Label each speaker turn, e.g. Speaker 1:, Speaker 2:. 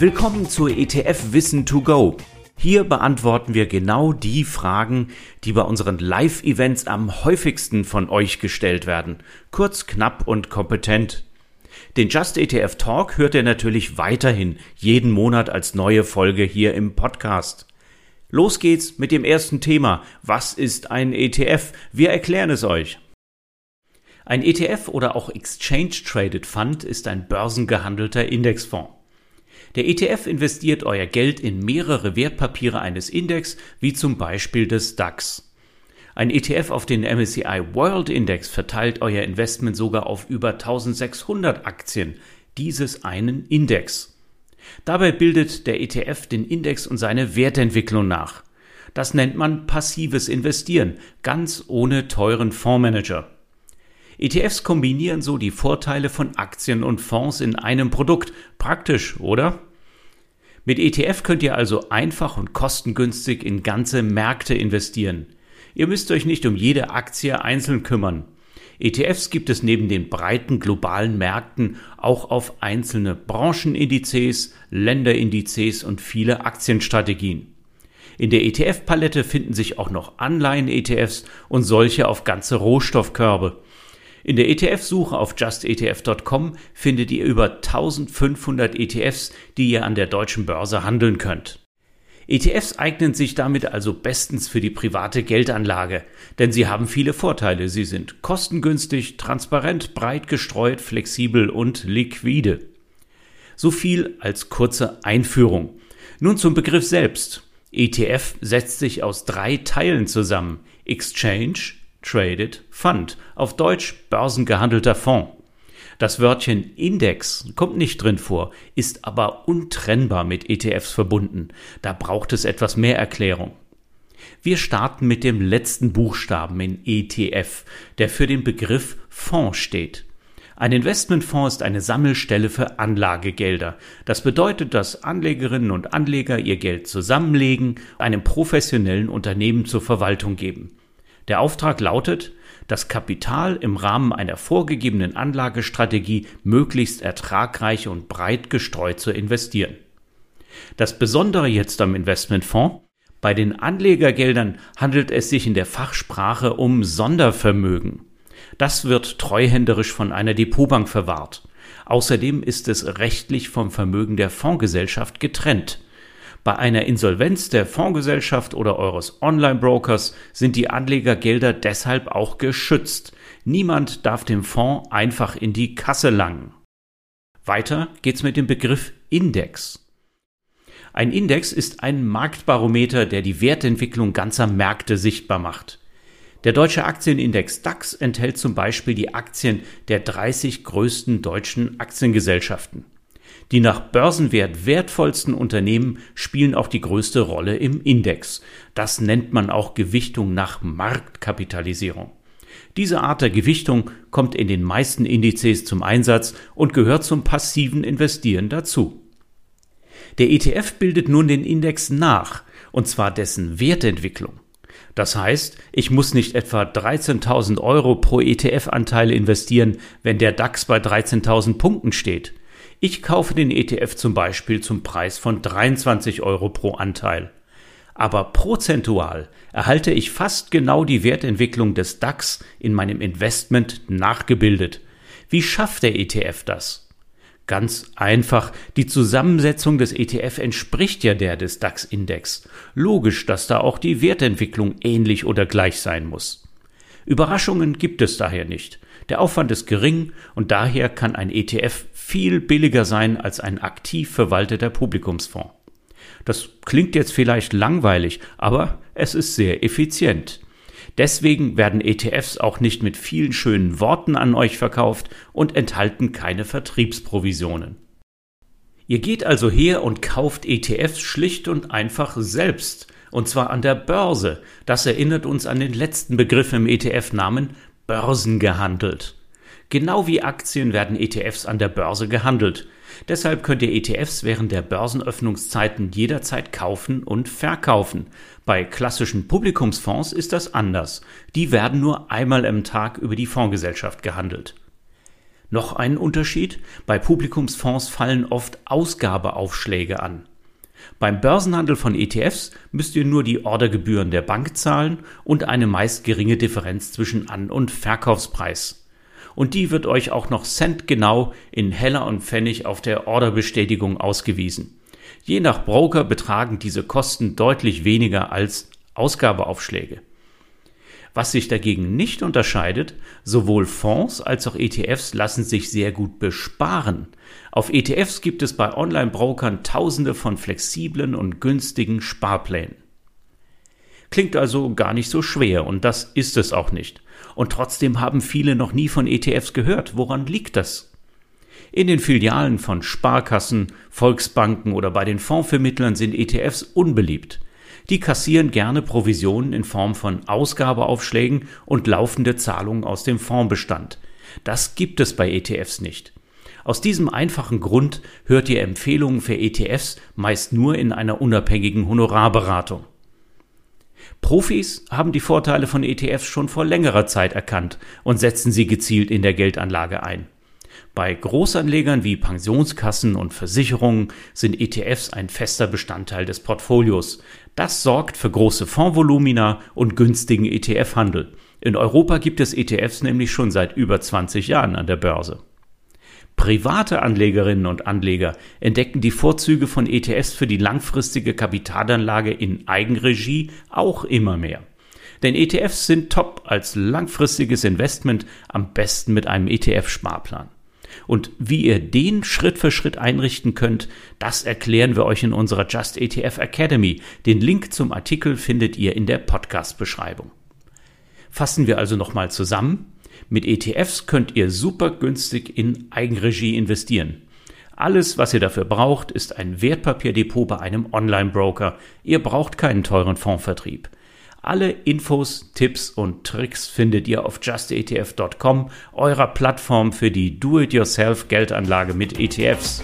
Speaker 1: Willkommen zur ETF Wissen to Go. Hier beantworten wir genau die Fragen, die bei unseren Live-Events am häufigsten von euch gestellt werden. Kurz, knapp und kompetent. Den Just ETF Talk hört ihr natürlich weiterhin jeden Monat als neue Folge hier im Podcast. Los geht's mit dem ersten Thema. Was ist ein ETF? Wir erklären es euch. Ein ETF oder auch Exchange Traded Fund ist ein börsengehandelter Indexfonds. Der ETF investiert euer Geld in mehrere Wertpapiere eines Index, wie zum Beispiel des DAX. Ein ETF auf den MSCI World Index verteilt euer Investment sogar auf über 1600 Aktien dieses einen Index. Dabei bildet der ETF den Index und seine Wertentwicklung nach. Das nennt man passives Investieren, ganz ohne teuren Fondsmanager. ETFs kombinieren so die Vorteile von Aktien und Fonds in einem Produkt. Praktisch, oder? Mit ETF könnt ihr also einfach und kostengünstig in ganze Märkte investieren. Ihr müsst euch nicht um jede Aktie einzeln kümmern. ETFs gibt es neben den breiten globalen Märkten auch auf einzelne Branchenindizes, Länderindizes und viele Aktienstrategien. In der ETF-Palette finden sich auch noch Anleihen-ETFs und solche auf ganze Rohstoffkörbe. In der ETF-Suche auf justetf.com findet ihr über 1500 ETFs, die ihr an der deutschen Börse handeln könnt. ETFs eignen sich damit also bestens für die private Geldanlage, denn sie haben viele Vorteile. Sie sind kostengünstig, transparent, breit gestreut, flexibel und liquide. So viel als kurze Einführung. Nun zum Begriff selbst. ETF setzt sich aus drei Teilen zusammen. Exchange, Traded Fund, auf Deutsch börsengehandelter Fonds. Das Wörtchen Index kommt nicht drin vor, ist aber untrennbar mit ETFs verbunden. Da braucht es etwas mehr Erklärung. Wir starten mit dem letzten Buchstaben in ETF, der für den Begriff Fonds steht. Ein Investmentfonds ist eine Sammelstelle für Anlagegelder. Das bedeutet, dass Anlegerinnen und Anleger ihr Geld zusammenlegen, einem professionellen Unternehmen zur Verwaltung geben. Der Auftrag lautet, das Kapital im Rahmen einer vorgegebenen Anlagestrategie möglichst ertragreich und breit gestreut zu investieren. Das Besondere jetzt am Investmentfonds bei den Anlegergeldern handelt es sich in der Fachsprache um Sondervermögen. Das wird treuhänderisch von einer Depotbank verwahrt. Außerdem ist es rechtlich vom Vermögen der Fondsgesellschaft getrennt. Bei einer Insolvenz der Fondsgesellschaft oder eures Online-Brokers sind die Anlegergelder deshalb auch geschützt. Niemand darf dem Fonds einfach in die Kasse langen. Weiter geht's mit dem Begriff Index. Ein Index ist ein Marktbarometer, der die Wertentwicklung ganzer Märkte sichtbar macht. Der deutsche Aktienindex DAX enthält zum Beispiel die Aktien der 30 größten deutschen Aktiengesellschaften. Die nach Börsenwert wertvollsten Unternehmen spielen auch die größte Rolle im Index. Das nennt man auch Gewichtung nach Marktkapitalisierung. Diese Art der Gewichtung kommt in den meisten Indizes zum Einsatz und gehört zum passiven Investieren dazu. Der ETF bildet nun den Index nach, und zwar dessen Wertentwicklung. Das heißt, ich muss nicht etwa 13.000 Euro pro ETF-Anteil investieren, wenn der DAX bei 13.000 Punkten steht. Ich kaufe den ETF zum Beispiel zum Preis von 23 Euro pro Anteil. Aber prozentual erhalte ich fast genau die Wertentwicklung des DAX in meinem Investment nachgebildet. Wie schafft der ETF das? Ganz einfach, die Zusammensetzung des ETF entspricht ja der des DAX-Index. Logisch, dass da auch die Wertentwicklung ähnlich oder gleich sein muss. Überraschungen gibt es daher nicht. Der Aufwand ist gering und daher kann ein ETF viel billiger sein als ein aktiv verwalteter Publikumsfonds. Das klingt jetzt vielleicht langweilig, aber es ist sehr effizient. Deswegen werden ETFs auch nicht mit vielen schönen Worten an euch verkauft und enthalten keine Vertriebsprovisionen. Ihr geht also her und kauft ETFs schlicht und einfach selbst, und zwar an der Börse. Das erinnert uns an den letzten Begriff im ETF-Namen börsengehandelt. Genau wie Aktien werden ETFs an der Börse gehandelt. Deshalb könnt ihr ETFs während der Börsenöffnungszeiten jederzeit kaufen und verkaufen. Bei klassischen Publikumsfonds ist das anders. Die werden nur einmal im Tag über die Fondsgesellschaft gehandelt. Noch ein Unterschied, bei Publikumsfonds fallen oft Ausgabeaufschläge an. Beim Börsenhandel von ETFs müsst ihr nur die Ordergebühren der Bank zahlen und eine meist geringe Differenz zwischen An- und Verkaufspreis. Und die wird euch auch noch centgenau in Heller und Pfennig auf der Orderbestätigung ausgewiesen. Je nach Broker betragen diese Kosten deutlich weniger als Ausgabeaufschläge. Was sich dagegen nicht unterscheidet, sowohl Fonds als auch ETFs lassen sich sehr gut besparen. Auf ETFs gibt es bei Online-Brokern tausende von flexiblen und günstigen Sparplänen. Klingt also gar nicht so schwer und das ist es auch nicht. Und trotzdem haben viele noch nie von ETFs gehört. Woran liegt das? In den Filialen von Sparkassen, Volksbanken oder bei den Fondsvermittlern sind ETFs unbeliebt. Die kassieren gerne Provisionen in Form von Ausgabeaufschlägen und laufende Zahlungen aus dem Fondsbestand. Das gibt es bei ETFs nicht. Aus diesem einfachen Grund hört ihr Empfehlungen für ETFs meist nur in einer unabhängigen Honorarberatung. Profis haben die Vorteile von ETFs schon vor längerer Zeit erkannt und setzen sie gezielt in der Geldanlage ein. Bei Großanlegern wie Pensionskassen und Versicherungen sind ETFs ein fester Bestandteil des Portfolios. Das sorgt für große Fondsvolumina und günstigen ETF-Handel. In Europa gibt es ETFs nämlich schon seit über 20 Jahren an der Börse. Private Anlegerinnen und Anleger entdecken die Vorzüge von ETFs für die langfristige Kapitalanlage in Eigenregie auch immer mehr. Denn ETFs sind top als langfristiges Investment, am besten mit einem ETF-Sparplan. Und wie ihr den Schritt für Schritt einrichten könnt, das erklären wir euch in unserer Just ETF Academy. Den Link zum Artikel findet ihr in der Podcast-Beschreibung. Fassen wir also nochmal zusammen. Mit ETFs könnt ihr super günstig in Eigenregie investieren. Alles, was ihr dafür braucht, ist ein Wertpapierdepot bei einem Online-Broker. Ihr braucht keinen teuren Fondsvertrieb. Alle Infos, Tipps und Tricks findet ihr auf justetf.com, eurer Plattform für die Do-it-yourself Geldanlage mit ETFs.